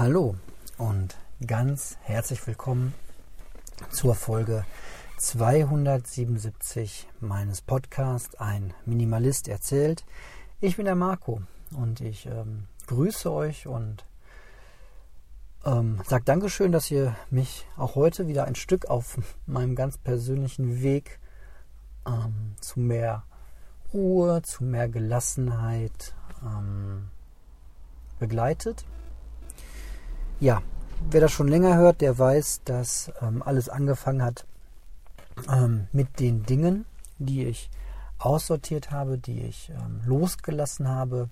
Hallo und ganz herzlich willkommen zur Folge 277 meines Podcasts Ein Minimalist erzählt. Ich bin der Marco und ich ähm, grüße euch und ähm, sage Dankeschön, dass ihr mich auch heute wieder ein Stück auf meinem ganz persönlichen Weg ähm, zu mehr Ruhe, zu mehr Gelassenheit ähm, begleitet. Ja, wer das schon länger hört, der weiß, dass ähm, alles angefangen hat ähm, mit den Dingen, die ich aussortiert habe, die ich ähm, losgelassen habe.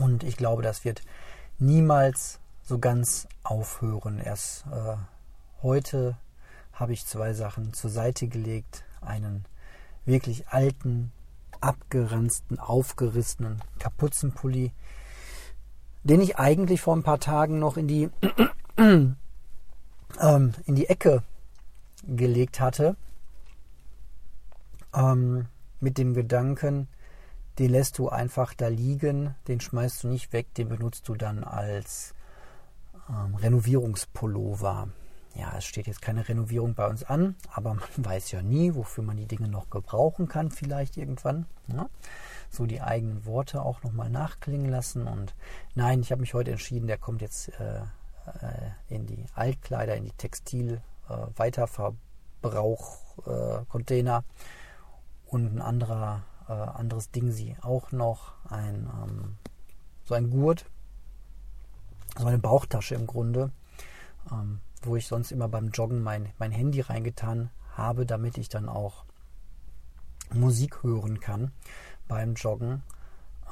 Und ich glaube, das wird niemals so ganz aufhören. Erst äh, heute habe ich zwei Sachen zur Seite gelegt. Einen wirklich alten, abgeranzten, aufgerissenen Kapuzenpulli, den ich eigentlich vor ein paar Tagen noch in die, ähm, in die Ecke gelegt hatte. Ähm, mit dem Gedanken, den lässt du einfach da liegen, den schmeißt du nicht weg, den benutzt du dann als ähm, Renovierungspullover. Ja, es steht jetzt keine Renovierung bei uns an, aber man weiß ja nie, wofür man die Dinge noch gebrauchen kann, vielleicht irgendwann. Ja? Ne? so die eigenen Worte auch nochmal nachklingen lassen. Und nein, ich habe mich heute entschieden, der kommt jetzt äh, äh in die Altkleider, in die Textil-Weiterverbrauch-Container. Äh, und ein anderer, äh, anderes Ding sie auch noch, ein, ähm, so ein Gurt, so eine Bauchtasche im Grunde, ähm, wo ich sonst immer beim Joggen mein, mein Handy reingetan habe, damit ich dann auch Musik hören kann beim Joggen.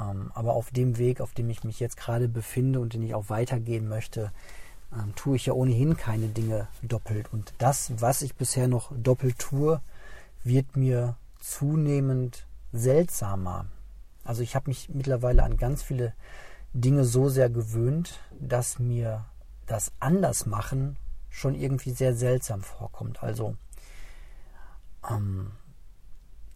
Ähm, aber auf dem Weg, auf dem ich mich jetzt gerade befinde und den ich auch weitergehen möchte, ähm, tue ich ja ohnehin keine Dinge doppelt. Und das, was ich bisher noch doppelt tue, wird mir zunehmend seltsamer. Also ich habe mich mittlerweile an ganz viele Dinge so sehr gewöhnt, dass mir das Andersmachen schon irgendwie sehr seltsam vorkommt. Also ähm,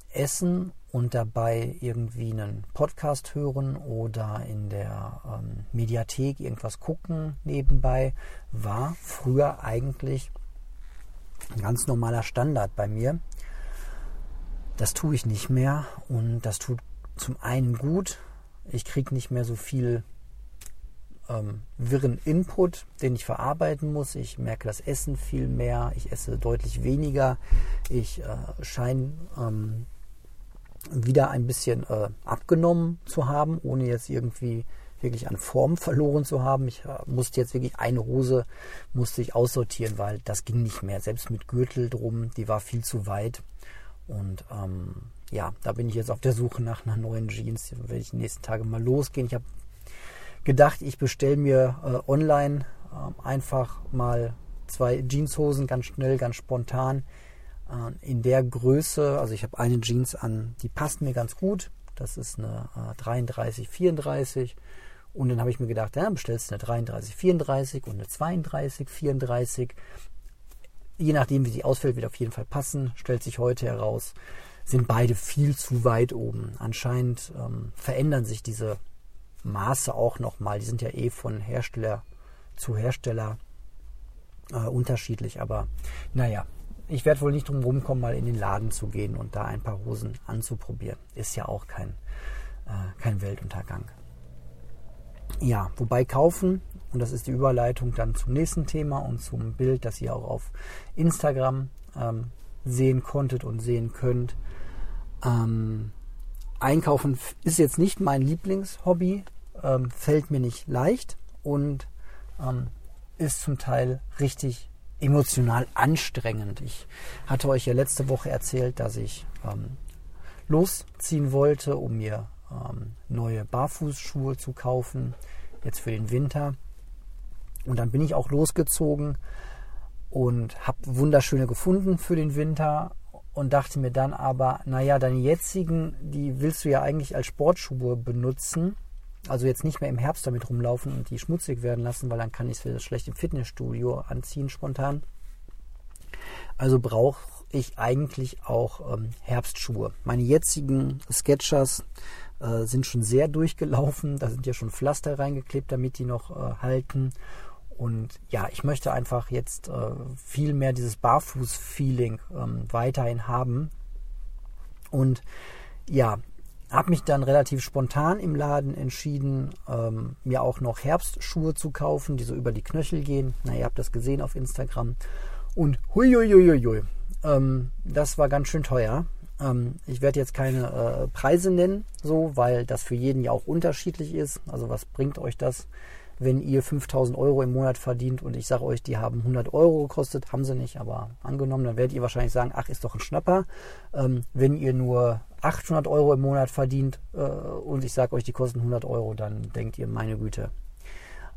Essen und dabei irgendwie einen Podcast hören oder in der ähm, Mediathek irgendwas gucken nebenbei, war früher eigentlich ein ganz normaler Standard bei mir. Das tue ich nicht mehr und das tut zum einen gut. Ich kriege nicht mehr so viel ähm, wirren Input, den ich verarbeiten muss. Ich merke das Essen viel mehr. Ich esse deutlich weniger. Ich äh, scheine ähm, wieder ein bisschen äh, abgenommen zu haben, ohne jetzt irgendwie wirklich an Form verloren zu haben. Ich äh, musste jetzt wirklich eine Hose musste ich aussortieren, weil das ging nicht mehr. Selbst mit Gürtel drum, die war viel zu weit. Und ähm, ja, da bin ich jetzt auf der Suche nach einer neuen Jeans. Da werde ich die nächsten Tage mal losgehen. Ich habe gedacht, ich bestelle mir äh, online äh, einfach mal zwei Jeanshosen ganz schnell, ganz spontan äh, in der Größe, also ich habe eine Jeans an, die passt mir ganz gut. Das ist eine 33, äh, 34. Und dann habe ich mir gedacht, ja, bestellst du eine 33, 34 und eine 32, 34. Je nachdem, wie sie ausfällt, wird auf jeden Fall passen. Stellt sich heute heraus, sind beide viel zu weit oben. Anscheinend ähm, verändern sich diese Maße auch nochmal. Die sind ja eh von Hersteller zu Hersteller äh, unterschiedlich. Aber naja, ich werde wohl nicht drum rumkommen, mal in den Laden zu gehen und da ein paar Hosen anzuprobieren. Ist ja auch kein, äh, kein Weltuntergang. Ja, wobei kaufen, und das ist die Überleitung dann zum nächsten Thema und zum Bild, das ihr auch auf Instagram ähm, sehen konntet und sehen könnt. Ähm, Einkaufen ist jetzt nicht mein Lieblingshobby, ähm, fällt mir nicht leicht und ähm, ist zum Teil richtig emotional anstrengend. Ich hatte euch ja letzte Woche erzählt, dass ich ähm, losziehen wollte, um mir ähm, neue Barfußschuhe zu kaufen, jetzt für den Winter. Und dann bin ich auch losgezogen und habe wunderschöne gefunden für den Winter und dachte mir dann aber, naja, deine jetzigen, die willst du ja eigentlich als Sportschuhe benutzen also jetzt nicht mehr im Herbst damit rumlaufen und die schmutzig werden lassen, weil dann kann ich es schlecht im Fitnessstudio anziehen spontan. Also brauche ich eigentlich auch ähm, Herbstschuhe. Meine jetzigen Sketchers äh, sind schon sehr durchgelaufen. Da sind ja schon Pflaster reingeklebt, damit die noch äh, halten. Und ja, ich möchte einfach jetzt äh, viel mehr dieses Barfuß-Feeling ähm, weiterhin haben. Und ja, habe mich dann relativ spontan im Laden entschieden, ähm, mir auch noch Herbstschuhe zu kaufen, die so über die Knöchel gehen. Na, ihr habt das gesehen auf Instagram. Und huiuiuiui, ähm, das war ganz schön teuer. Ähm, ich werde jetzt keine äh, Preise nennen, so, weil das für jeden ja auch unterschiedlich ist. Also was bringt euch das, wenn ihr 5000 Euro im Monat verdient und ich sage euch, die haben 100 Euro gekostet, haben sie nicht, aber angenommen, dann werdet ihr wahrscheinlich sagen, ach, ist doch ein Schnapper. Ähm, wenn ihr nur 800 Euro im Monat verdient äh, und ich sage euch, die kosten 100 Euro, dann denkt ihr, meine Güte.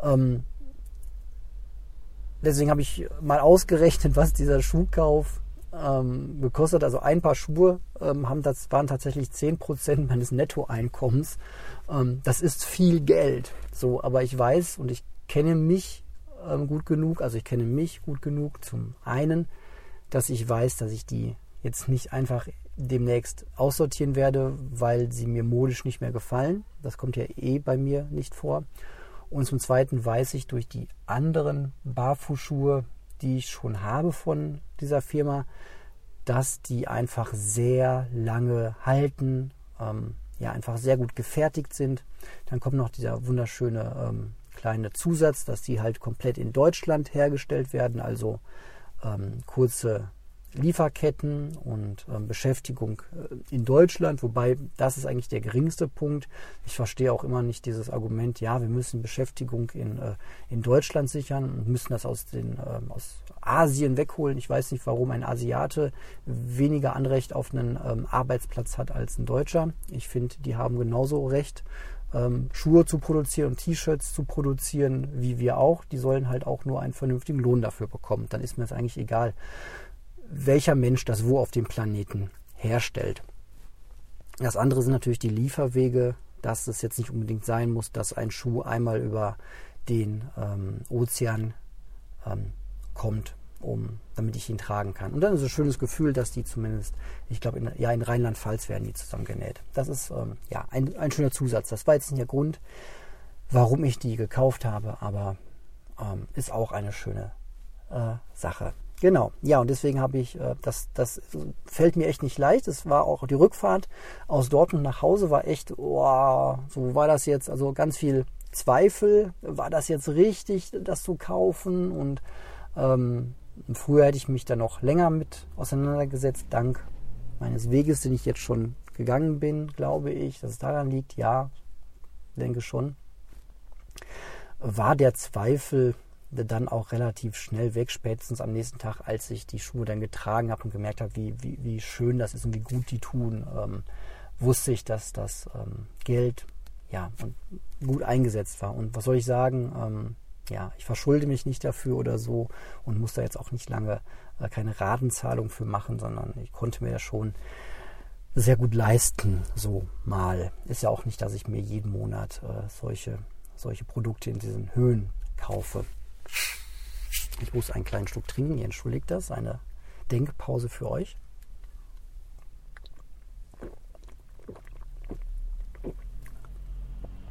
Ähm, deswegen habe ich mal ausgerechnet, was dieser Schuhkauf ähm, gekostet. Also ein paar Schuhe ähm, haben das, waren tatsächlich 10% meines Nettoeinkommens. Ähm, das ist viel Geld. So, aber ich weiß und ich kenne mich ähm, gut genug, also ich kenne mich gut genug zum einen, dass ich weiß, dass ich die jetzt nicht einfach demnächst aussortieren werde, weil sie mir modisch nicht mehr gefallen. Das kommt ja eh bei mir nicht vor. Und zum Zweiten weiß ich durch die anderen Barfußschuhe, die ich schon habe von dieser Firma, dass die einfach sehr lange halten, ähm, ja einfach sehr gut gefertigt sind. Dann kommt noch dieser wunderschöne ähm, kleine Zusatz, dass die halt komplett in Deutschland hergestellt werden, also ähm, kurze Lieferketten und ähm, Beschäftigung äh, in Deutschland, wobei das ist eigentlich der geringste Punkt. Ich verstehe auch immer nicht dieses Argument, ja, wir müssen Beschäftigung in, äh, in Deutschland sichern und müssen das aus, den, äh, aus Asien wegholen. Ich weiß nicht, warum ein Asiate weniger Anrecht auf einen ähm, Arbeitsplatz hat als ein Deutscher. Ich finde, die haben genauso Recht, ähm, Schuhe zu produzieren und T-Shirts zu produzieren, wie wir auch. Die sollen halt auch nur einen vernünftigen Lohn dafür bekommen. Dann ist mir das eigentlich egal, welcher Mensch das wo auf dem Planeten herstellt. Das andere sind natürlich die Lieferwege, dass es jetzt nicht unbedingt sein muss, dass ein Schuh einmal über den ähm, Ozean ähm, kommt, um, damit ich ihn tragen kann. Und dann ist es ein schönes Gefühl, dass die zumindest, ich glaube, in, ja, in Rheinland-Pfalz werden die zusammengenäht. Das ist ähm, ja ein, ein schöner Zusatz. Das war jetzt nicht der Grund, warum ich die gekauft habe, aber ähm, ist auch eine schöne äh, Sache. Genau, ja, und deswegen habe ich, äh, das, das fällt mir echt nicht leicht. Es war auch die Rückfahrt aus Dortmund nach Hause, war echt, oh, so war das jetzt, also ganz viel Zweifel, war das jetzt richtig, das zu kaufen? Und ähm, früher hätte ich mich da noch länger mit auseinandergesetzt, dank meines Weges, den ich jetzt schon gegangen bin, glaube ich, dass es daran liegt, ja, denke schon. War der Zweifel dann auch relativ schnell weg, spätestens am nächsten Tag, als ich die Schuhe dann getragen habe und gemerkt habe, wie, wie, wie schön das ist und wie gut die tun, ähm, wusste ich, dass das ähm, Geld ja, gut eingesetzt war. Und was soll ich sagen? Ähm, ja, ich verschulde mich nicht dafür oder so und muss da jetzt auch nicht lange äh, keine Ratenzahlung für machen, sondern ich konnte mir das schon sehr gut leisten, so mal. Ist ja auch nicht, dass ich mir jeden Monat äh, solche, solche Produkte in diesen Höhen kaufe. Ich muss einen kleinen Schluck trinken, ihr entschuldigt das, eine Denkpause für euch.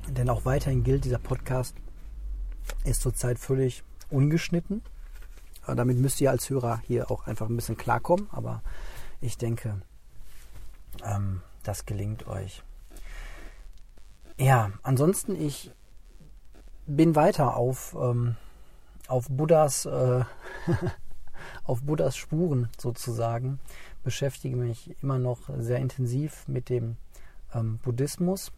Denn auch weiterhin gilt, dieser Podcast ist zurzeit völlig ungeschnitten. Damit müsst ihr als Hörer hier auch einfach ein bisschen klarkommen, aber ich denke, ähm, das gelingt euch. Ja, ansonsten, ich bin weiter auf ähm, auf Buddhas, äh, auf Buddhas Spuren sozusagen, beschäftige mich immer noch sehr intensiv mit dem ähm, Buddhismus,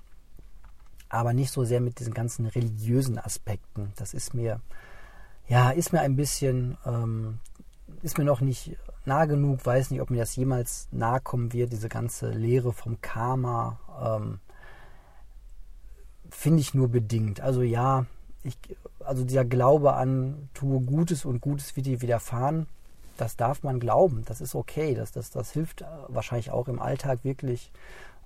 aber nicht so sehr mit diesen ganzen religiösen Aspekten. Das ist mir, ja, ist mir ein bisschen, ähm, ist mir noch nicht nah genug, weiß nicht, ob mir das jemals nahe kommen wird, diese ganze Lehre vom Karma. Ähm, Finde ich nur bedingt. Also ja, ich, also dieser Glaube an, tue Gutes und Gutes wird dir widerfahren, das darf man glauben, das ist okay, das, das, das hilft äh, wahrscheinlich auch im Alltag wirklich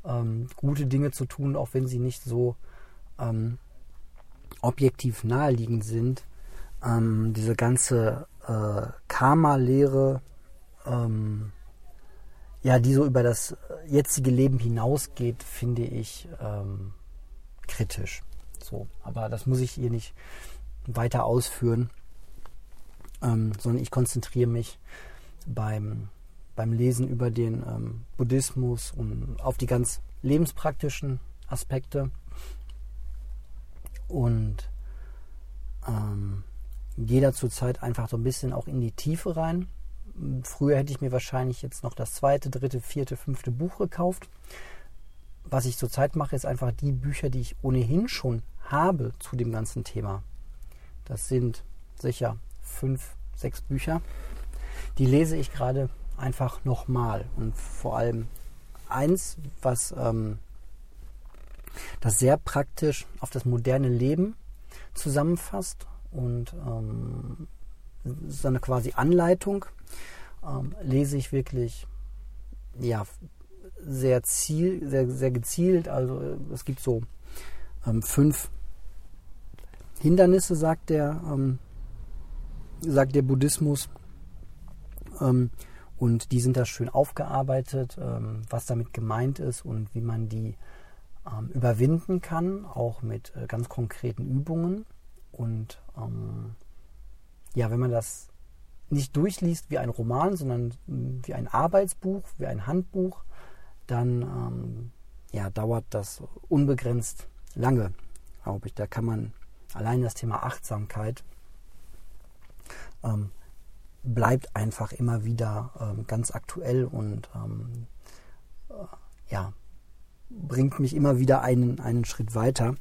ähm, gute Dinge zu tun, auch wenn sie nicht so ähm, objektiv naheliegend sind. Ähm, diese ganze äh, Karma-Lehre, ähm, ja, die so über das jetzige Leben hinausgeht, finde ich ähm, kritisch. So, aber das muss ich hier nicht weiter ausführen, ähm, sondern ich konzentriere mich beim, beim Lesen über den ähm, Buddhismus und auf die ganz lebenspraktischen Aspekte und ähm, gehe da zurzeit einfach so ein bisschen auch in die Tiefe rein. Früher hätte ich mir wahrscheinlich jetzt noch das zweite, dritte, vierte, fünfte Buch gekauft. Was ich zurzeit mache, ist einfach die Bücher, die ich ohnehin schon habe zu dem ganzen Thema. Das sind sicher fünf, sechs Bücher. Die lese ich gerade einfach nochmal. Und vor allem eins, was ähm, das sehr praktisch auf das moderne Leben zusammenfasst und ähm, so eine quasi Anleitung ähm, lese ich wirklich ja sehr ziel sehr sehr gezielt also es gibt so ähm, fünf Hindernisse sagt der ähm, sagt der Buddhismus ähm, und die sind da schön aufgearbeitet ähm, was damit gemeint ist und wie man die ähm, überwinden kann auch mit äh, ganz konkreten Übungen und ähm, ja, wenn man das nicht durchliest wie ein Roman, sondern wie ein Arbeitsbuch, wie ein Handbuch, dann ähm, ja, dauert das unbegrenzt lange, glaube ich. Da kann man allein das Thema Achtsamkeit ähm, bleibt einfach immer wieder ähm, ganz aktuell und ähm, äh, ja, bringt mich immer wieder einen, einen Schritt weiter.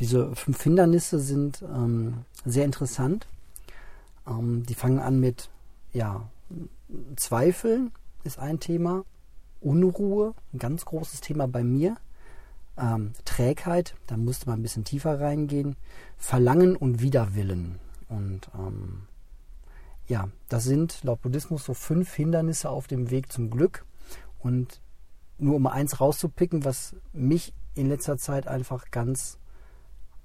Diese fünf Hindernisse sind ähm, sehr interessant. Ähm, die fangen an mit ja, Zweifeln ist ein Thema, Unruhe, ein ganz großes Thema bei mir. Ähm, Trägheit, da musste man ein bisschen tiefer reingehen. Verlangen und Widerwillen. Und ähm, ja, das sind laut Buddhismus so fünf Hindernisse auf dem Weg zum Glück. Und nur um eins rauszupicken, was mich in letzter Zeit einfach ganz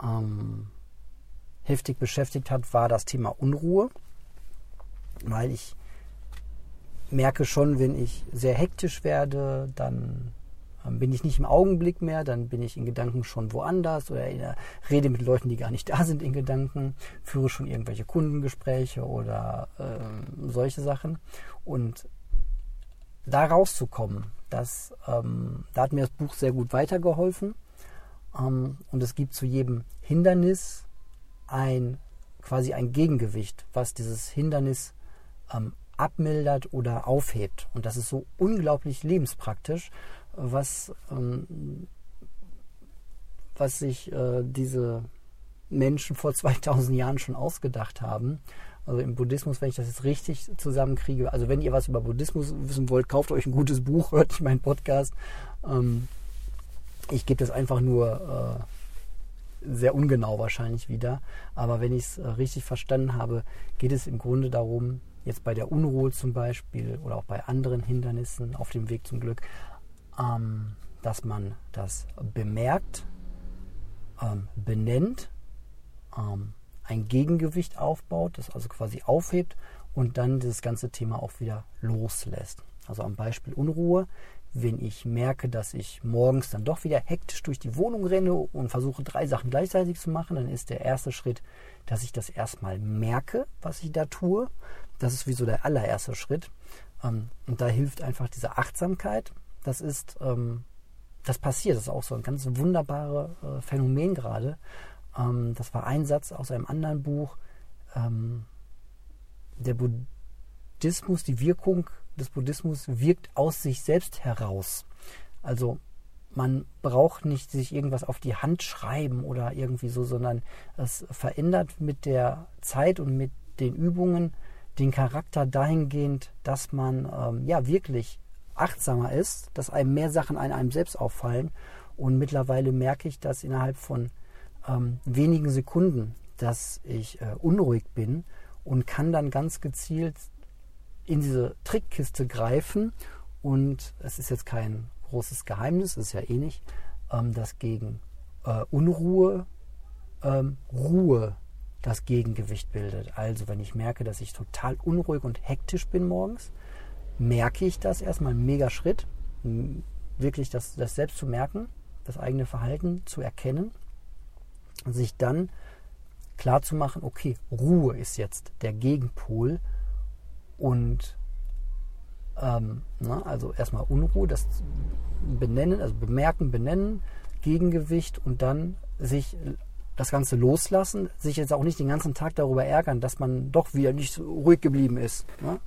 ähm, heftig beschäftigt hat, war das Thema Unruhe, weil ich merke schon, wenn ich sehr hektisch werde, dann bin ich nicht im Augenblick mehr, dann bin ich in Gedanken schon woanders oder rede mit Leuten, die gar nicht da sind in Gedanken, führe schon irgendwelche Kundengespräche oder äh, solche Sachen. Und da rauszukommen, das, ähm, da hat mir das Buch sehr gut weitergeholfen. Ähm, und es gibt zu jedem Hindernis ein quasi ein Gegengewicht, was dieses Hindernis ähm, abmildert oder aufhebt. Und das ist so unglaublich lebenspraktisch, was, ähm, was sich äh, diese Menschen vor 2000 Jahren schon ausgedacht haben. Also im Buddhismus, wenn ich das jetzt richtig zusammenkriege, also wenn ihr was über Buddhismus wissen wollt, kauft euch ein gutes Buch, hört meinen Podcast. Ähm, ich gebe das einfach nur äh, sehr ungenau wahrscheinlich wieder. Aber wenn ich es äh, richtig verstanden habe, geht es im Grunde darum, jetzt bei der Unruhe zum Beispiel oder auch bei anderen Hindernissen auf dem Weg zum Glück, ähm, dass man das bemerkt, ähm, benennt, ähm, ein Gegengewicht aufbaut, das also quasi aufhebt und dann dieses ganze Thema auch wieder loslässt. Also am Beispiel Unruhe wenn ich merke, dass ich morgens dann doch wieder hektisch durch die Wohnung renne und versuche drei Sachen gleichzeitig zu machen, dann ist der erste Schritt, dass ich das erstmal merke, was ich da tue. Das ist wie so der allererste Schritt. Ähm, und da hilft einfach diese Achtsamkeit. Das ist, ähm, das passiert, das ist auch so ein ganz wunderbares äh, Phänomen gerade. Ähm, das war ein Satz aus einem anderen Buch. Der Buddhismus, die Wirkung des Buddhismus wirkt aus sich selbst heraus. Also man braucht nicht sich irgendwas auf die Hand schreiben oder irgendwie so, sondern es verändert mit der Zeit und mit den Übungen den Charakter dahingehend, dass man ähm, ja wirklich achtsamer ist, dass einem mehr Sachen an einem selbst auffallen. Und mittlerweile merke ich, dass innerhalb von ähm, wenigen Sekunden, dass ich äh, unruhig bin und kann dann ganz gezielt in diese Trickkiste greifen und es ist jetzt kein großes Geheimnis, ist ja eh nicht, ähm, dass gegen äh, Unruhe ähm, Ruhe das Gegengewicht bildet. Also wenn ich merke, dass ich total unruhig und hektisch bin morgens, merke ich das erstmal, ein mega Schritt, wirklich das, das selbst zu merken, das eigene Verhalten zu erkennen, sich dann klar zu machen, okay, Ruhe ist jetzt der Gegenpol und ähm, na, also erstmal Unruhe, das benennen, also bemerken, benennen, Gegengewicht und dann sich das Ganze loslassen, sich jetzt auch nicht den ganzen Tag darüber ärgern, dass man doch wieder nicht so ruhig geblieben ist. Ne?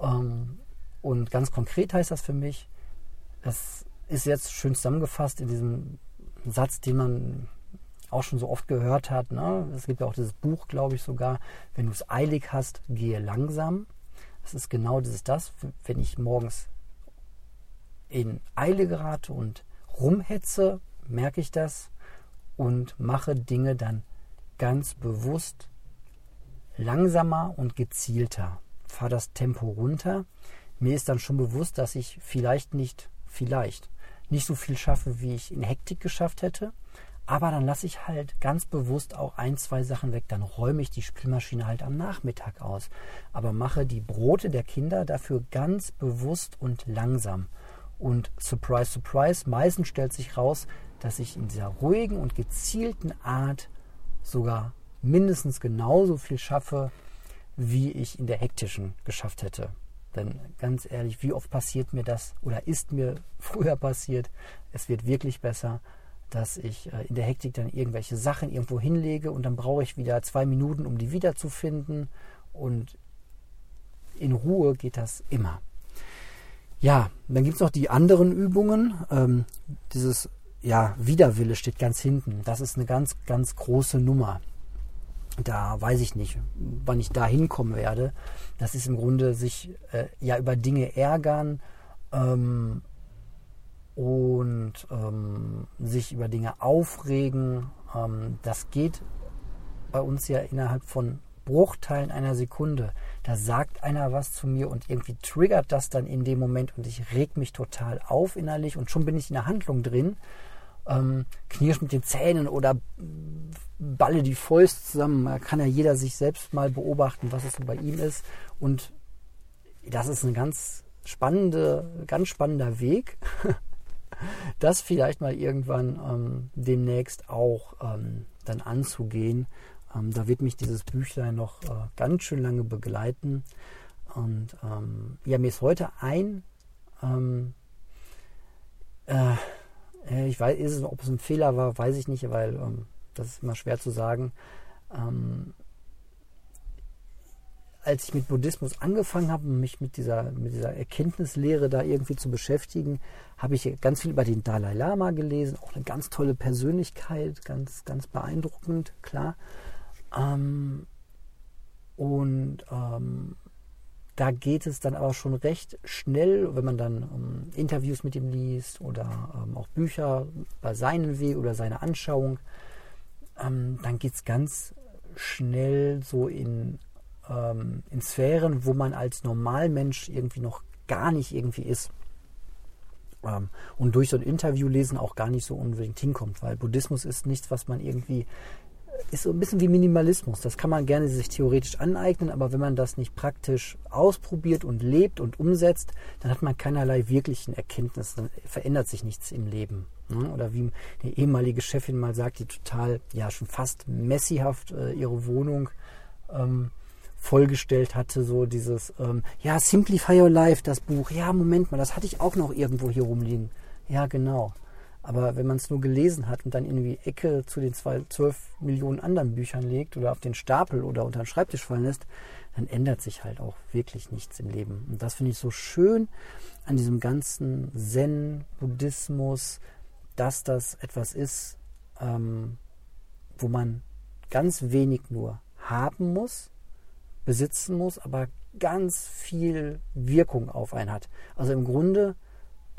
Ähm, und ganz konkret heißt das für mich, das ist jetzt schön zusammengefasst in diesem Satz, den man auch schon so oft gehört hat. Ne? Es gibt ja auch dieses Buch, glaube ich sogar, wenn du es eilig hast, gehe langsam. Das ist genau dieses das, wenn ich morgens in Eile gerate und rumhetze, merke ich das und mache Dinge dann ganz bewusst langsamer und gezielter. Fahre das Tempo runter. Mir ist dann schon bewusst, dass ich vielleicht nicht, vielleicht nicht so viel schaffe, wie ich in Hektik geschafft hätte. Aber dann lasse ich halt ganz bewusst auch ein, zwei Sachen weg. Dann räume ich die Spülmaschine halt am Nachmittag aus. Aber mache die Brote der Kinder dafür ganz bewusst und langsam. Und surprise, surprise, meistens stellt sich raus, dass ich in dieser ruhigen und gezielten Art sogar mindestens genauso viel schaffe, wie ich in der hektischen geschafft hätte. Denn ganz ehrlich, wie oft passiert mir das oder ist mir früher passiert? Es wird wirklich besser, dass ich äh, in der Hektik dann irgendwelche Sachen irgendwo hinlege und dann brauche ich wieder zwei Minuten, um die wiederzufinden. Und in Ruhe geht das immer. Ja, dann gibt es noch die anderen Übungen. Ähm, dieses ja, Widerwille steht ganz hinten. Das ist eine ganz, ganz große Nummer. Da weiß ich nicht, wann ich da hinkommen werde. Das ist im Grunde sich äh, ja über Dinge ärgern ähm, und ähm, sich über Dinge aufregen. Ähm, das geht bei uns ja innerhalb von Bruchteilen einer Sekunde. Da sagt einer was zu mir und irgendwie triggert das dann in dem Moment und ich reg mich total auf innerlich und schon bin ich in der Handlung drin ähm, knirsch mit den Zähnen oder balle die Fäuste zusammen. Da kann ja jeder sich selbst mal beobachten, was es so bei ihm ist. Und das ist ein ganz spannende, ganz spannender Weg, das vielleicht mal irgendwann ähm, demnächst auch ähm, dann anzugehen. Ähm, da wird mich dieses Büchlein noch äh, ganz schön lange begleiten. Und ähm, ja, mir ist heute ein ähm, äh, ich weiß, ist es, ob es ein Fehler war, weiß ich nicht, weil ähm, das ist immer schwer zu sagen. Ähm, als ich mit Buddhismus angefangen habe, mich mit dieser, mit dieser Erkenntnislehre da irgendwie zu beschäftigen, habe ich ganz viel über den Dalai Lama gelesen, auch eine ganz tolle Persönlichkeit, ganz, ganz beeindruckend, klar. Ähm, und ähm, da geht es dann aber schon recht schnell, wenn man dann ähm, Interviews mit ihm liest oder ähm, auch Bücher über seinen Weg oder seine Anschauung, ähm, dann geht es ganz schnell so in, ähm, in Sphären, wo man als Normalmensch irgendwie noch gar nicht irgendwie ist. Ähm, und durch so ein Interview lesen auch gar nicht so unbedingt hinkommt, weil Buddhismus ist nichts, was man irgendwie ist so ein bisschen wie Minimalismus. Das kann man gerne sich theoretisch aneignen, aber wenn man das nicht praktisch ausprobiert und lebt und umsetzt, dann hat man keinerlei wirklichen Erkenntnisse, dann verändert sich nichts im Leben. Ne? Oder wie eine ehemalige Chefin mal sagt, die total, ja, schon fast messihaft äh, ihre Wohnung ähm, vollgestellt hatte, so dieses, ähm, ja, Simplify Your Life, das Buch. Ja, Moment mal, das hatte ich auch noch irgendwo hier rumliegen. Ja, genau. Aber wenn man es nur gelesen hat und dann in die Ecke zu den zwei, zwölf Millionen anderen Büchern legt oder auf den Stapel oder unter den Schreibtisch fallen lässt, dann ändert sich halt auch wirklich nichts im Leben. Und das finde ich so schön an diesem ganzen Zen-Buddhismus, dass das etwas ist, ähm, wo man ganz wenig nur haben muss, besitzen muss, aber ganz viel Wirkung auf einen hat. Also im Grunde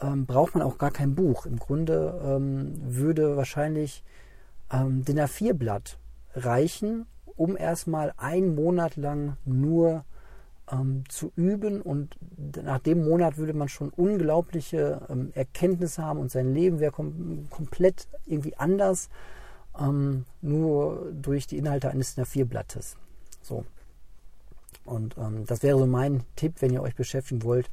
ähm, braucht man auch gar kein Buch. Im Grunde ähm, würde wahrscheinlich ähm, DIN A4-Blatt reichen, um erstmal einen Monat lang nur ähm, zu üben und nach dem Monat würde man schon unglaubliche ähm, Erkenntnisse haben und sein Leben wäre kom komplett irgendwie anders, ähm, nur durch die Inhalte eines DIN A4-Blattes. So. Und das wäre so mein Tipp, wenn ihr euch beschäftigen wollt.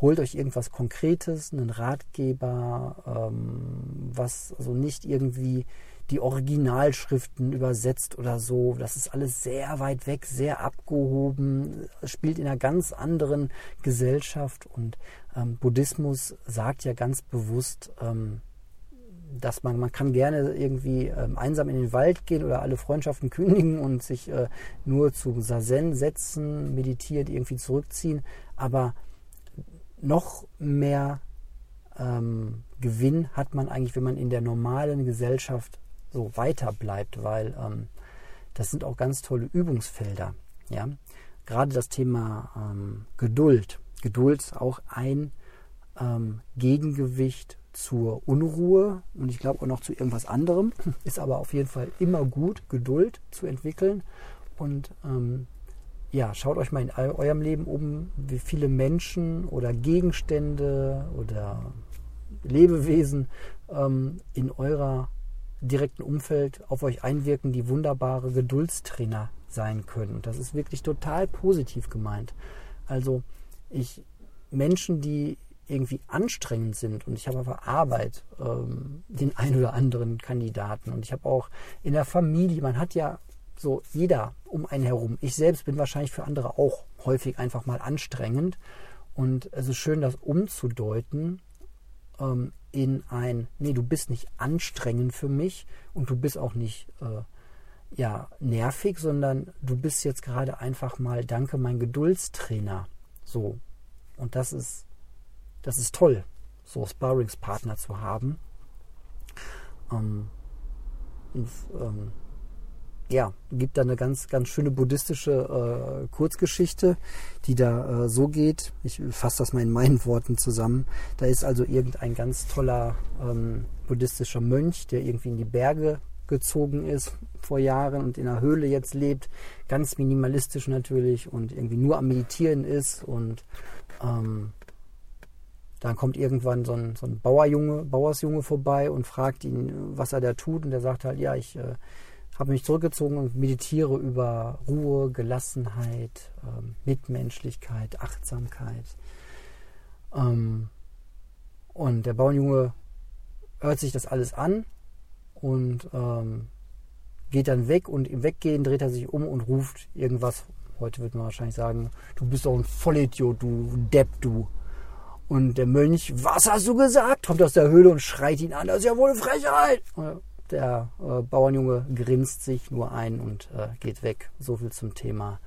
Holt euch irgendwas Konkretes, einen Ratgeber, ähm, was also nicht irgendwie die Originalschriften übersetzt oder so. Das ist alles sehr weit weg, sehr abgehoben, spielt in einer ganz anderen Gesellschaft und ähm, Buddhismus sagt ja ganz bewusst, ähm, dass man, man kann gerne irgendwie ähm, einsam in den Wald gehen oder alle Freundschaften kündigen und sich äh, nur zu Sazen setzen, meditiert, irgendwie zurückziehen, aber noch mehr ähm, Gewinn hat man eigentlich, wenn man in der normalen Gesellschaft so weiter bleibt, weil ähm, das sind auch ganz tolle Übungsfelder. Ja? Gerade das Thema ähm, Geduld. Geduld ist auch ein ähm, Gegengewicht zur Unruhe und ich glaube auch noch zu irgendwas anderem. Ist aber auf jeden Fall immer gut, Geduld zu entwickeln. Und ähm, ja, schaut euch mal in eurem Leben um, wie viele Menschen oder Gegenstände oder Lebewesen ähm, in eurer direkten Umfeld auf euch einwirken, die wunderbare Geduldstrainer sein können. Das ist wirklich total positiv gemeint. Also ich Menschen, die irgendwie anstrengend sind und ich habe aber Arbeit ähm, den ein oder anderen Kandidaten und ich habe auch in der Familie, man hat ja so jeder um einen herum. Ich selbst bin wahrscheinlich für andere auch häufig einfach mal anstrengend und es ist schön, das umzudeuten ähm, in ein, nee, du bist nicht anstrengend für mich und du bist auch nicht äh, ja, nervig, sondern du bist jetzt gerade einfach mal, danke, mein Geduldstrainer. So. Und das ist, das ist toll, so Sparringspartner zu haben. Ähm, und, ähm, ja, gibt da eine ganz, ganz schöne buddhistische äh, Kurzgeschichte, die da äh, so geht. Ich fasse das mal in meinen Worten zusammen. Da ist also irgendein ganz toller ähm, buddhistischer Mönch, der irgendwie in die Berge gezogen ist vor Jahren und in einer Höhle jetzt lebt, ganz minimalistisch natürlich und irgendwie nur am Meditieren ist und ähm, dann kommt irgendwann so ein, so ein Bauerjunge, Bauersjunge vorbei und fragt ihn, was er da tut und der sagt halt, ja, ich äh, habe mich zurückgezogen und meditiere über Ruhe, Gelassenheit, ähm, Mitmenschlichkeit, Achtsamkeit. Ähm, und der Bauernjunge hört sich das alles an und ähm, geht dann weg und im Weggehen dreht er sich um und ruft irgendwas. Heute wird man wahrscheinlich sagen, du bist doch ein Vollidiot, du Depp, du. Und der Mönch, was hast du gesagt? Kommt aus der Höhle und schreit ihn an, das ist ja wohl eine Frechheit. Der äh, Bauernjunge grinst sich nur ein und äh, geht weg. So viel zum Thema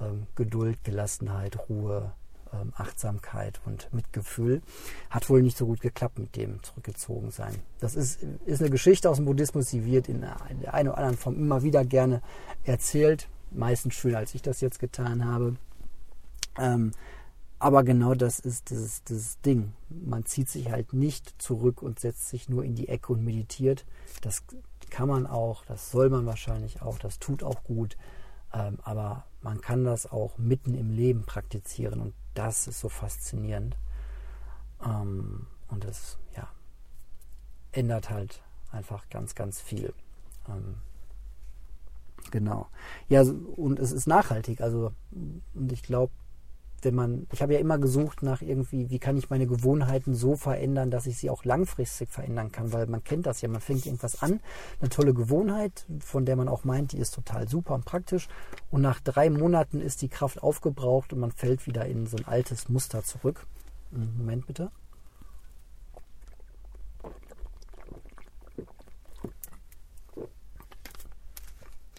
ähm, Geduld, Gelassenheit, Ruhe, ähm, Achtsamkeit und Mitgefühl. Hat wohl nicht so gut geklappt mit dem Zurückgezogensein. Das ist, ist eine Geschichte aus dem Buddhismus, die wird in der einen oder anderen Form immer wieder gerne erzählt. Meistens schöner, als ich das jetzt getan habe. Ähm, aber genau das ist dieses, dieses Ding. Man zieht sich halt nicht zurück und setzt sich nur in die Ecke und meditiert. Das kann man auch, das soll man wahrscheinlich auch, das tut auch gut. Ähm, aber man kann das auch mitten im Leben praktizieren und das ist so faszinierend. Ähm, und es ja, ändert halt einfach ganz, ganz viel. Ähm, genau. Ja, und es ist nachhaltig. Also, und ich glaube, wenn man, ich habe ja immer gesucht nach irgendwie, wie kann ich meine Gewohnheiten so verändern, dass ich sie auch langfristig verändern kann, weil man kennt das ja, man fängt irgendwas an, eine tolle Gewohnheit, von der man auch meint, die ist total super und praktisch und nach drei Monaten ist die Kraft aufgebraucht und man fällt wieder in so ein altes Muster zurück. Moment bitte.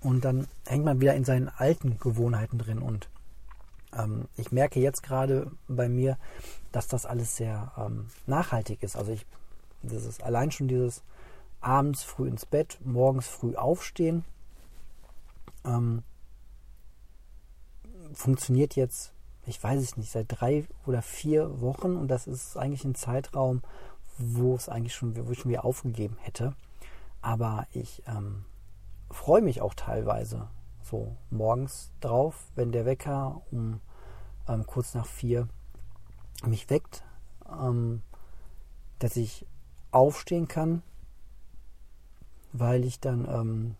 Und dann hängt man wieder in seinen alten Gewohnheiten drin und ähm, ich merke jetzt gerade bei mir, dass das alles sehr ähm, nachhaltig ist. Also ich, das ist allein schon dieses abends früh ins Bett, morgens früh aufstehen. Ähm, funktioniert jetzt, ich weiß es nicht, seit drei oder vier Wochen und das ist eigentlich ein Zeitraum, wo es eigentlich schon, wo ich schon wieder aufgegeben hätte. Aber ich ähm, freue mich auch teilweise so morgens drauf, wenn der Wecker um ähm, kurz nach vier mich weckt, ähm, dass ich aufstehen kann, weil ich dann ähm,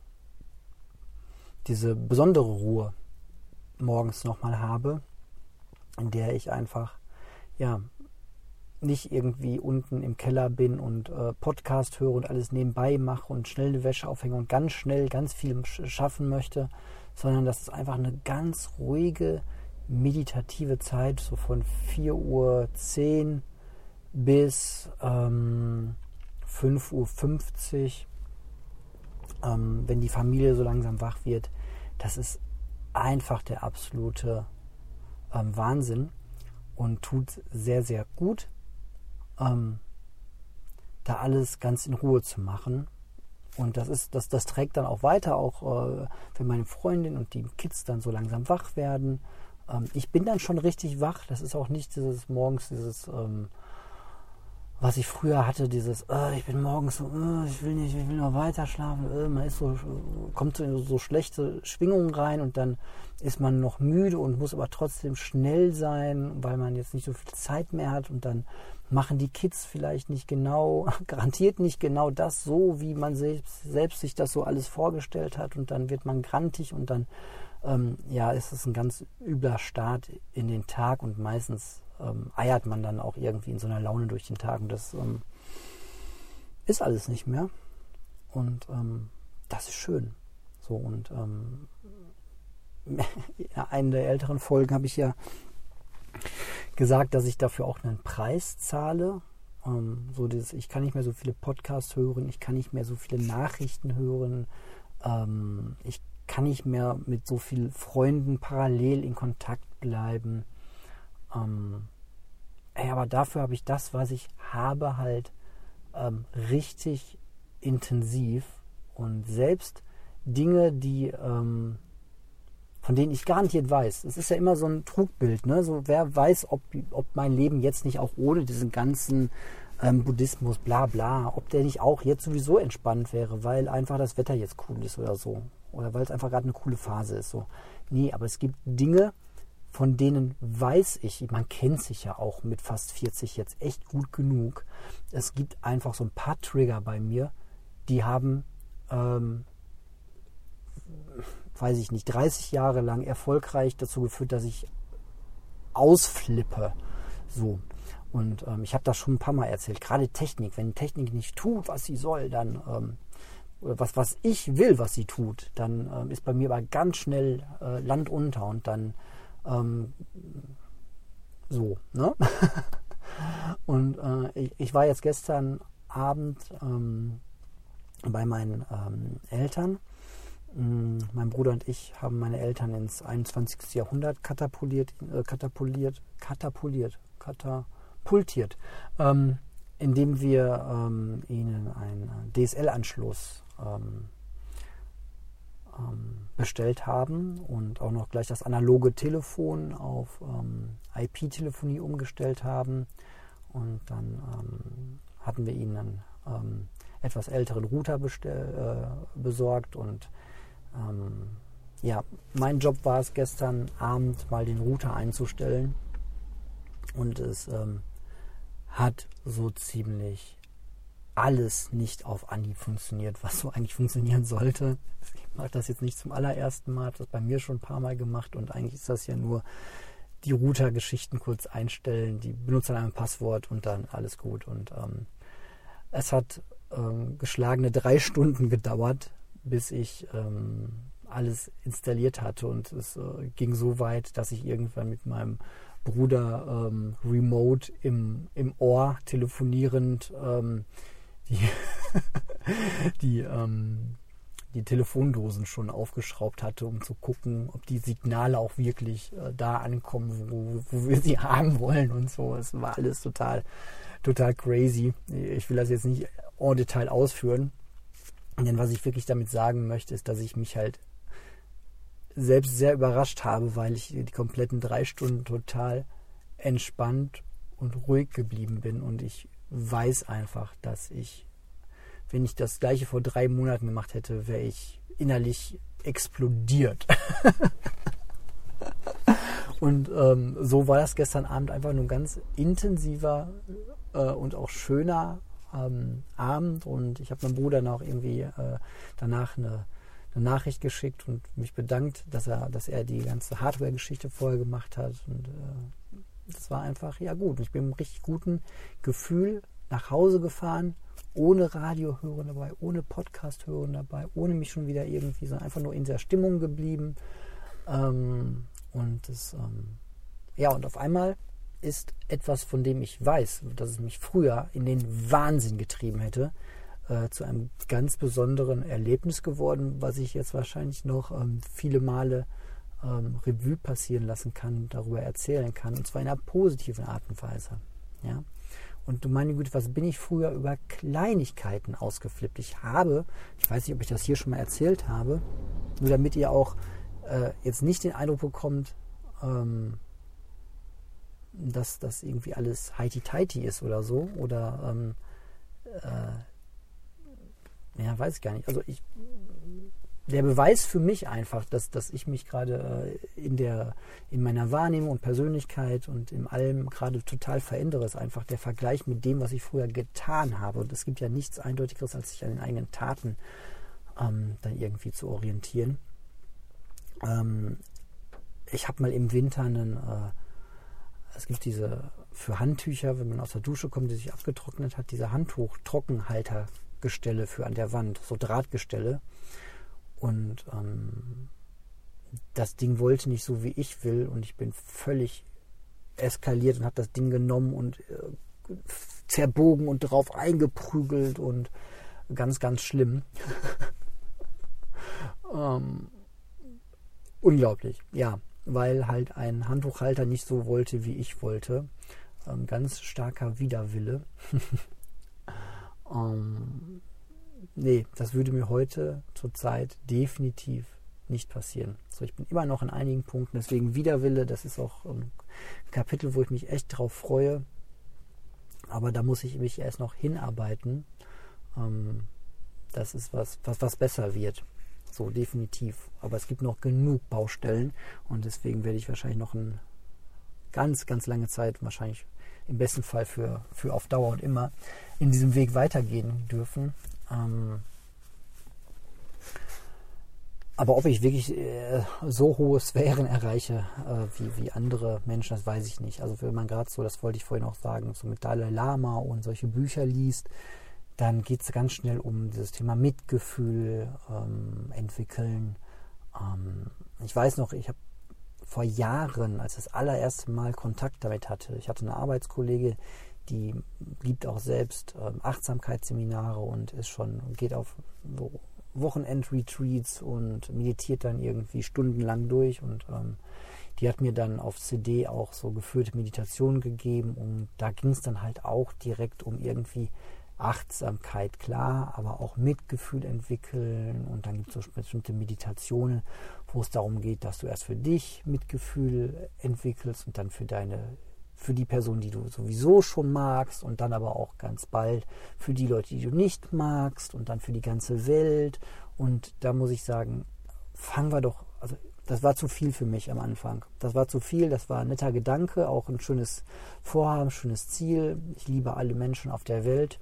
diese besondere Ruhe morgens nochmal habe, in der ich einfach, ja, nicht irgendwie unten im Keller bin und äh, Podcast höre und alles nebenbei mache und schnell eine Wäsche aufhänge und ganz schnell ganz viel schaffen möchte, sondern das ist einfach eine ganz ruhige, meditative Zeit, so von 4.10 Uhr bis ähm, 5.50 Uhr, ähm, wenn die Familie so langsam wach wird. Das ist einfach der absolute ähm, Wahnsinn und tut sehr, sehr gut, ähm, da alles ganz in Ruhe zu machen. Und das ist, das, das trägt dann auch weiter, auch äh, wenn meine Freundin und die Kids dann so langsam wach werden. Ähm, ich bin dann schon richtig wach. Das ist auch nicht dieses morgens, dieses ähm, was ich früher hatte, dieses, äh, ich bin morgens so, äh, ich will nicht, ich will noch weiter schlafen, äh, man ist so, kommt so in so schlechte Schwingungen rein und dann ist man noch müde und muss aber trotzdem schnell sein, weil man jetzt nicht so viel Zeit mehr hat und dann machen die Kids vielleicht nicht genau, garantiert nicht genau das so, wie man selbst, selbst sich das so alles vorgestellt hat und dann wird man grantig und dann, ähm, ja, ist es ein ganz übler Start in den Tag und meistens ähm, eiert man dann auch irgendwie in so einer Laune durch den Tag und das ähm, ist alles nicht mehr. Und ähm, das ist schön. So und ähm, in einer der älteren Folgen habe ich ja gesagt, dass ich dafür auch einen Preis zahle. Ähm, so dieses, ich kann nicht mehr so viele Podcasts hören, ich kann nicht mehr so viele Nachrichten hören, ähm, ich kann nicht mehr mit so vielen Freunden parallel in Kontakt bleiben. Ähm, ey, aber dafür habe ich das, was ich habe, halt ähm, richtig intensiv und selbst Dinge, die ähm, von denen ich garantiert weiß. Es ist ja immer so ein Trugbild, ne? So wer weiß, ob, ob mein Leben jetzt nicht auch ohne diesen ganzen ähm, Buddhismus, bla bla, ob der nicht auch jetzt sowieso entspannt wäre, weil einfach das Wetter jetzt cool ist oder so. Oder weil es einfach gerade eine coole Phase ist. So. Nee, aber es gibt Dinge, von denen weiß ich, man kennt sich ja auch mit fast 40 jetzt echt gut genug. Es gibt einfach so ein paar Trigger bei mir, die haben, ähm, weiß ich nicht, 30 Jahre lang erfolgreich dazu geführt, dass ich ausflippe. So. Und ähm, ich habe das schon ein paar Mal erzählt. Gerade Technik, wenn Technik nicht tut, was sie soll, dann ähm, was, was ich will, was sie tut, dann ähm, ist bei mir aber ganz schnell äh, Land unter und dann ähm, so, ne? und äh, ich, ich, war jetzt gestern Abend ähm, bei meinen ähm, Eltern. Mm, mein Bruder und ich haben meine Eltern ins 21. Jahrhundert katapultiert, äh, katapultiert, katapultiert, katapultiert, indem wir ähm, ihnen einen DSL-Anschluss ähm, ähm, bestellt haben und auch noch gleich das analoge Telefon auf ähm, IP-Telefonie umgestellt haben. Und dann ähm, hatten wir ihnen einen ähm, etwas älteren Router bestell, äh, besorgt. Und ähm, ja, mein Job war es gestern Abend mal den Router einzustellen. Und es ähm, hat so ziemlich alles nicht auf Anhieb funktioniert, was so eigentlich funktionieren sollte. Ich mache das jetzt nicht zum allerersten Mal, habe das bei mir schon ein paar Mal gemacht und eigentlich ist das ja nur die Router-Geschichten kurz einstellen, die benutzen ein Passwort und dann alles gut. Und ähm, es hat ähm, geschlagene drei Stunden gedauert, bis ich ähm, alles installiert hatte und es äh, ging so weit, dass ich irgendwann mit meinem Bruder ähm, remote im, im Ohr telefonierend ähm, die, die, ähm, die Telefondosen schon aufgeschraubt hatte, um zu gucken, ob die Signale auch wirklich äh, da ankommen, wo, wo wir sie haben wollen und so. Es war alles total, total crazy. Ich will das jetzt nicht en Detail ausführen. Denn was ich wirklich damit sagen möchte, ist, dass ich mich halt selbst sehr überrascht habe, weil ich die kompletten drei Stunden total entspannt und ruhig geblieben bin und ich weiß einfach, dass ich, wenn ich das gleiche vor drei Monaten gemacht hätte, wäre ich innerlich explodiert. und ähm, so war das gestern Abend einfach nur ein ganz intensiver äh, und auch schöner ähm, Abend. Und ich habe meinem Bruder noch irgendwie äh, danach eine, eine Nachricht geschickt und mich bedankt, dass er, dass er die ganze Hardware-Geschichte vorher gemacht hat. Und äh, das war einfach, ja gut. Ich bin mit einem richtig guten Gefühl nach Hause gefahren, ohne Radio hören dabei, ohne Podcast hören dabei, ohne mich schon wieder irgendwie, sondern einfach nur in der Stimmung geblieben. Ähm, und das, ähm, ja, und auf einmal ist etwas, von dem ich weiß, dass es mich früher in den Wahnsinn getrieben hätte, äh, zu einem ganz besonderen Erlebnis geworden, was ich jetzt wahrscheinlich noch ähm, viele Male ähm, Revue passieren lassen kann, darüber erzählen kann, und zwar in einer positiven Art und Weise. Ja? Und du meine Güte, was bin ich früher über Kleinigkeiten ausgeflippt? Ich habe, ich weiß nicht, ob ich das hier schon mal erzählt habe, nur damit ihr auch äh, jetzt nicht den Eindruck bekommt, ähm, dass das irgendwie alles heiti-teiti ist oder so. Oder, ähm, äh, ja, weiß ich gar nicht. Also ich, der Beweis für mich einfach, dass, dass ich mich gerade äh, in in meiner Wahrnehmung und Persönlichkeit und in allem gerade total verändere, ist einfach der Vergleich mit dem, was ich früher getan habe. Und es gibt ja nichts Eindeutigeres, als sich an den eigenen Taten ähm, dann irgendwie zu orientieren. Ähm, ich habe mal im Winter einen, äh, es gibt diese für Handtücher, wenn man aus der Dusche kommt, die sich abgetrocknet hat, diese Handtuch-Trockenhaltergestelle für an der Wand, so Drahtgestelle. Und ähm, das Ding wollte nicht so, wie ich will, und ich bin völlig eskaliert und habe das Ding genommen und äh, zerbogen und drauf eingeprügelt und ganz, ganz schlimm. ähm, unglaublich, ja, weil halt ein Handtuchhalter nicht so wollte, wie ich wollte. Ähm, ganz starker Widerwille. ähm, nee, das würde mir heute zurzeit definitiv nicht passieren. So, ich bin immer noch in einigen Punkten, deswegen Widerwille, das ist auch ein Kapitel, wo ich mich echt drauf freue. Aber da muss ich mich erst noch hinarbeiten. Ähm, das ist was, was, was besser wird. So, definitiv. Aber es gibt noch genug Baustellen und deswegen werde ich wahrscheinlich noch eine ganz, ganz lange Zeit, wahrscheinlich im besten Fall für, für auf Dauer und immer, in diesem Weg weitergehen dürfen. Ähm, aber ob ich wirklich äh, so hohe Sphären erreiche äh, wie, wie andere Menschen, das weiß ich nicht. Also wenn man gerade so, das wollte ich vorhin auch sagen, so mit Dalai Lama und solche Bücher liest, dann geht es ganz schnell um dieses Thema Mitgefühl ähm, entwickeln. Ähm, ich weiß noch, ich habe vor Jahren, als ich das allererste Mal Kontakt damit hatte, ich hatte eine Arbeitskollege, die gibt auch selbst ähm, Achtsamkeitsseminare und ist schon, geht auf so Wochenend-Retreats und meditiert dann irgendwie stundenlang durch und ähm, die hat mir dann auf CD auch so geführte Meditationen gegeben und da ging es dann halt auch direkt um irgendwie Achtsamkeit, klar, aber auch Mitgefühl entwickeln und dann gibt es so bestimmte Meditationen, wo es darum geht, dass du erst für dich Mitgefühl entwickelst und dann für deine für die Person, die du sowieso schon magst und dann aber auch ganz bald für die Leute, die du nicht magst und dann für die ganze Welt. Und da muss ich sagen, fangen wir doch, also das war zu viel für mich am Anfang. Das war zu viel, das war ein netter Gedanke, auch ein schönes Vorhaben, schönes Ziel. Ich liebe alle Menschen auf der Welt.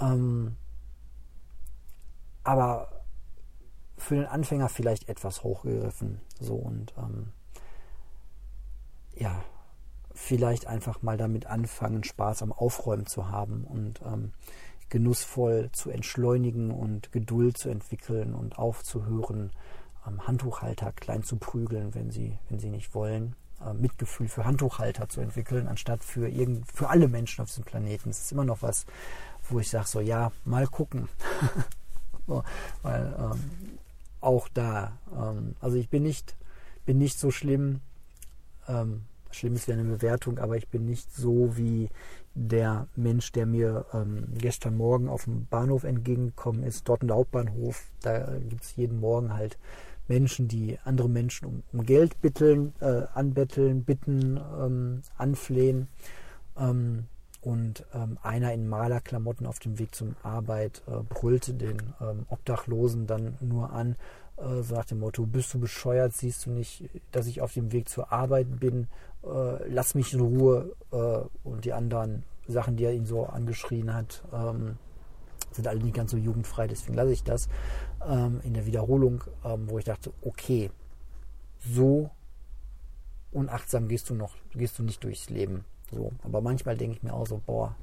Ähm, aber für den Anfänger vielleicht etwas hochgegriffen. So und ähm, ja, vielleicht einfach mal damit anfangen, Spaß am Aufräumen zu haben und ähm, genussvoll zu entschleunigen und Geduld zu entwickeln und aufzuhören, ähm, Handtuchhalter klein zu prügeln, wenn sie, wenn sie nicht wollen. Äh, Mitgefühl für Handtuchhalter zu entwickeln, anstatt für, irgend, für alle Menschen auf diesem Planeten. Es ist immer noch was, wo ich sage, so ja, mal gucken. so, weil ähm, auch da, ähm, also ich bin nicht, bin nicht so schlimm, schlimm ist ja eine Bewertung, aber ich bin nicht so wie der Mensch, der mir ähm, gestern Morgen auf dem Bahnhof entgegengekommen ist, dort der Hauptbahnhof, da gibt es jeden Morgen halt Menschen, die andere Menschen um, um Geld bitteln, äh, anbetteln, bitten, ähm, anflehen. Ähm, und ähm, einer in Malerklamotten auf dem Weg zum Arbeit äh, brüllte den ähm, Obdachlosen dann nur an, äh, so nach dem Motto, bist du bescheuert, siehst du nicht, dass ich auf dem Weg zur Arbeit bin, äh, lass mich in Ruhe. Äh, und die anderen Sachen, die er ihn so angeschrien hat, ähm, sind alle nicht ganz so jugendfrei, deswegen lasse ich das. ähm, in der Wiederholung, ähm, wo ich dachte, okay, so unachtsam gehst du noch, gehst du nicht durchs Leben. So. Aber manchmal denke ich mir auch so, boah,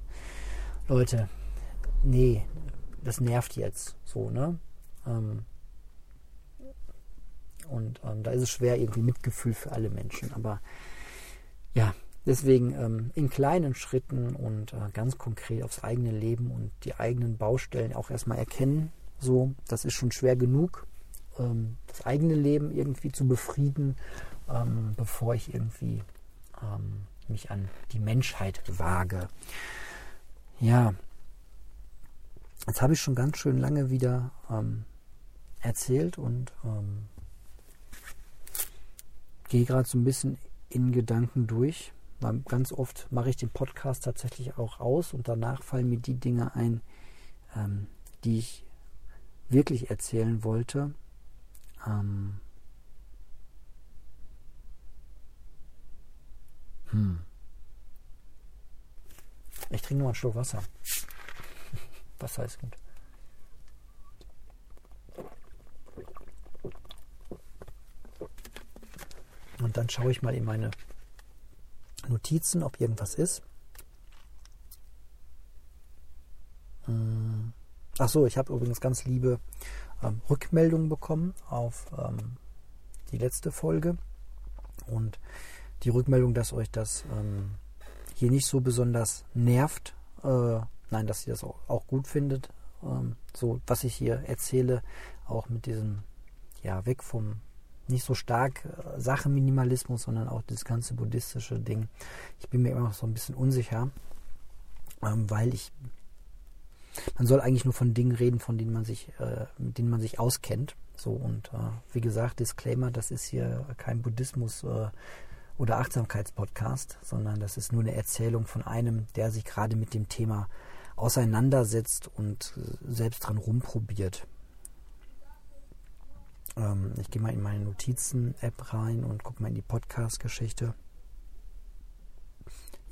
Leute, nee, das nervt jetzt so, ne? Ähm, und ähm, da ist es schwer, irgendwie Mitgefühl für alle Menschen. Aber ja, deswegen ähm, in kleinen Schritten und äh, ganz konkret aufs eigene Leben und die eigenen Baustellen auch erstmal erkennen. So, das ist schon schwer genug, ähm, das eigene Leben irgendwie zu befrieden, ähm, bevor ich irgendwie ähm, mich an die Menschheit wage. Ja, jetzt habe ich schon ganz schön lange wieder ähm, erzählt und ähm, gehe gerade so ein bisschen in Gedanken durch. Weil ganz oft mache ich den Podcast tatsächlich auch aus und danach fallen mir die Dinge ein, ähm, die ich wirklich erzählen wollte. Ähm, hm. Ich trinke nur einen Schluck Wasser. Wasser ist gut. Dann schaue ich mal in meine Notizen, ob irgendwas ist. Hm. Ach so, ich habe übrigens ganz liebe ähm, Rückmeldungen bekommen auf ähm, die letzte Folge und die Rückmeldung, dass euch das ähm, hier nicht so besonders nervt. Äh, nein, dass ihr das auch, auch gut findet. Ähm, so, was ich hier erzähle, auch mit diesem, ja, weg vom nicht so stark äh, Sachenminimalismus, sondern auch das ganze buddhistische Ding. Ich bin mir immer noch so ein bisschen unsicher, ähm, weil ich man soll eigentlich nur von Dingen reden, von denen man sich, äh, mit denen man sich auskennt. So und äh, wie gesagt, Disclaimer, das ist hier kein Buddhismus äh, oder Achtsamkeitspodcast, sondern das ist nur eine Erzählung von einem, der sich gerade mit dem Thema auseinandersetzt und äh, selbst dran rumprobiert. Ähm, ich gehe mal in meine Notizen-App rein und gucke mal in die Podcast-Geschichte.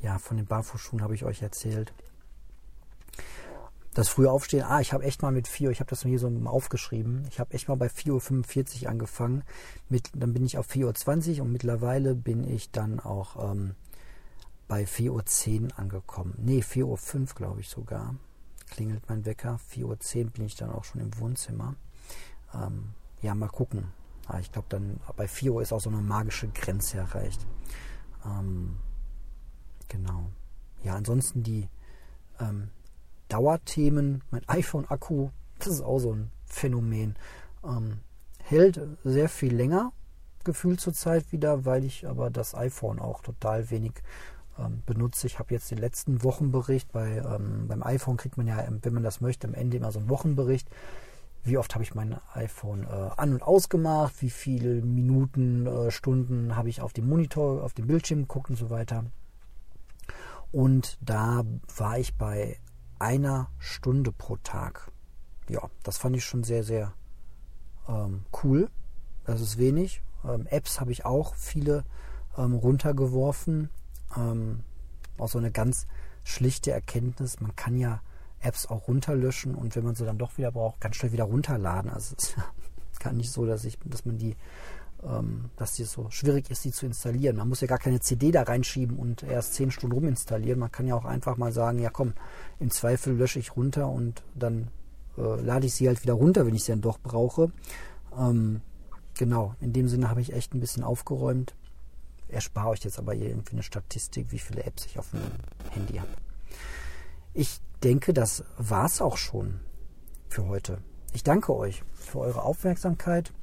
Ja, von den Barfußschuhen habe ich euch erzählt. Das frühe Aufstehen, ah, ich habe echt mal mit 4 Uhr, ich habe das hier so aufgeschrieben, ich habe echt mal bei 4.45 Uhr angefangen, mit, dann bin ich auf 4.20 Uhr und mittlerweile bin ich dann auch ähm, bei 4.10 Uhr angekommen. Nee, 4.05 Uhr glaube ich sogar. Klingelt mein Wecker. 4.10 Uhr bin ich dann auch schon im Wohnzimmer. Ähm, ja, mal gucken. Ah, ich glaube, dann bei 4 Uhr ist auch so eine magische Grenze erreicht. Ähm, genau. Ja, ansonsten die ähm, Dauerthemen, mein iPhone-Akku, das ist auch so ein Phänomen. Ähm, hält sehr viel länger, gefühlt zurzeit wieder, weil ich aber das iPhone auch total wenig ähm, benutze. Ich habe jetzt den letzten Wochenbericht. Bei, ähm, beim iPhone kriegt man ja, wenn man das möchte, am Ende immer so einen Wochenbericht wie oft habe ich mein iPhone äh, an und ausgemacht, wie viele Minuten, äh, Stunden habe ich auf dem Monitor, auf dem Bildschirm geguckt und so weiter. Und da war ich bei einer Stunde pro Tag. Ja, das fand ich schon sehr, sehr ähm, cool. Das ist wenig. Ähm, Apps habe ich auch viele ähm, runtergeworfen. Ähm, auch so eine ganz schlichte Erkenntnis. Man kann ja Apps auch runterlöschen und wenn man sie dann doch wieder braucht, ganz schnell wieder runterladen. Also es ist gar nicht so, dass ich, dass man die, ähm, dass die so schwierig ist, die zu installieren. Man muss ja gar keine CD da reinschieben und erst zehn Stunden ruminstallieren. Man kann ja auch einfach mal sagen, ja komm, im Zweifel lösche ich runter und dann äh, lade ich sie halt wieder runter, wenn ich sie dann doch brauche. Ähm, genau, in dem Sinne habe ich echt ein bisschen aufgeräumt. Erspare euch jetzt aber irgendwie eine Statistik, wie viele Apps ich auf dem Handy habe. Ich denke, das war's auch schon für heute. Ich danke euch für eure Aufmerksamkeit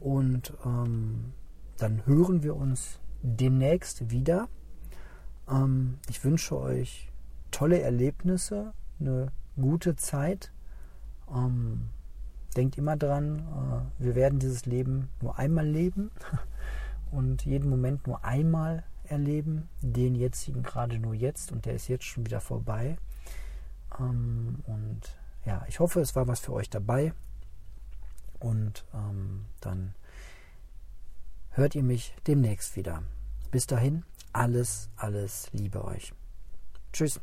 und ähm, dann hören wir uns demnächst wieder. Ähm, ich wünsche euch tolle Erlebnisse, eine gute Zeit. Ähm, denkt immer dran, äh, wir werden dieses Leben nur einmal leben und jeden Moment nur einmal erleben, den jetzigen gerade nur jetzt und der ist jetzt schon wieder vorbei. Ähm, und ja, ich hoffe, es war was für euch dabei. Und ähm, dann hört ihr mich demnächst wieder. Bis dahin, alles, alles Liebe euch. Tschüss.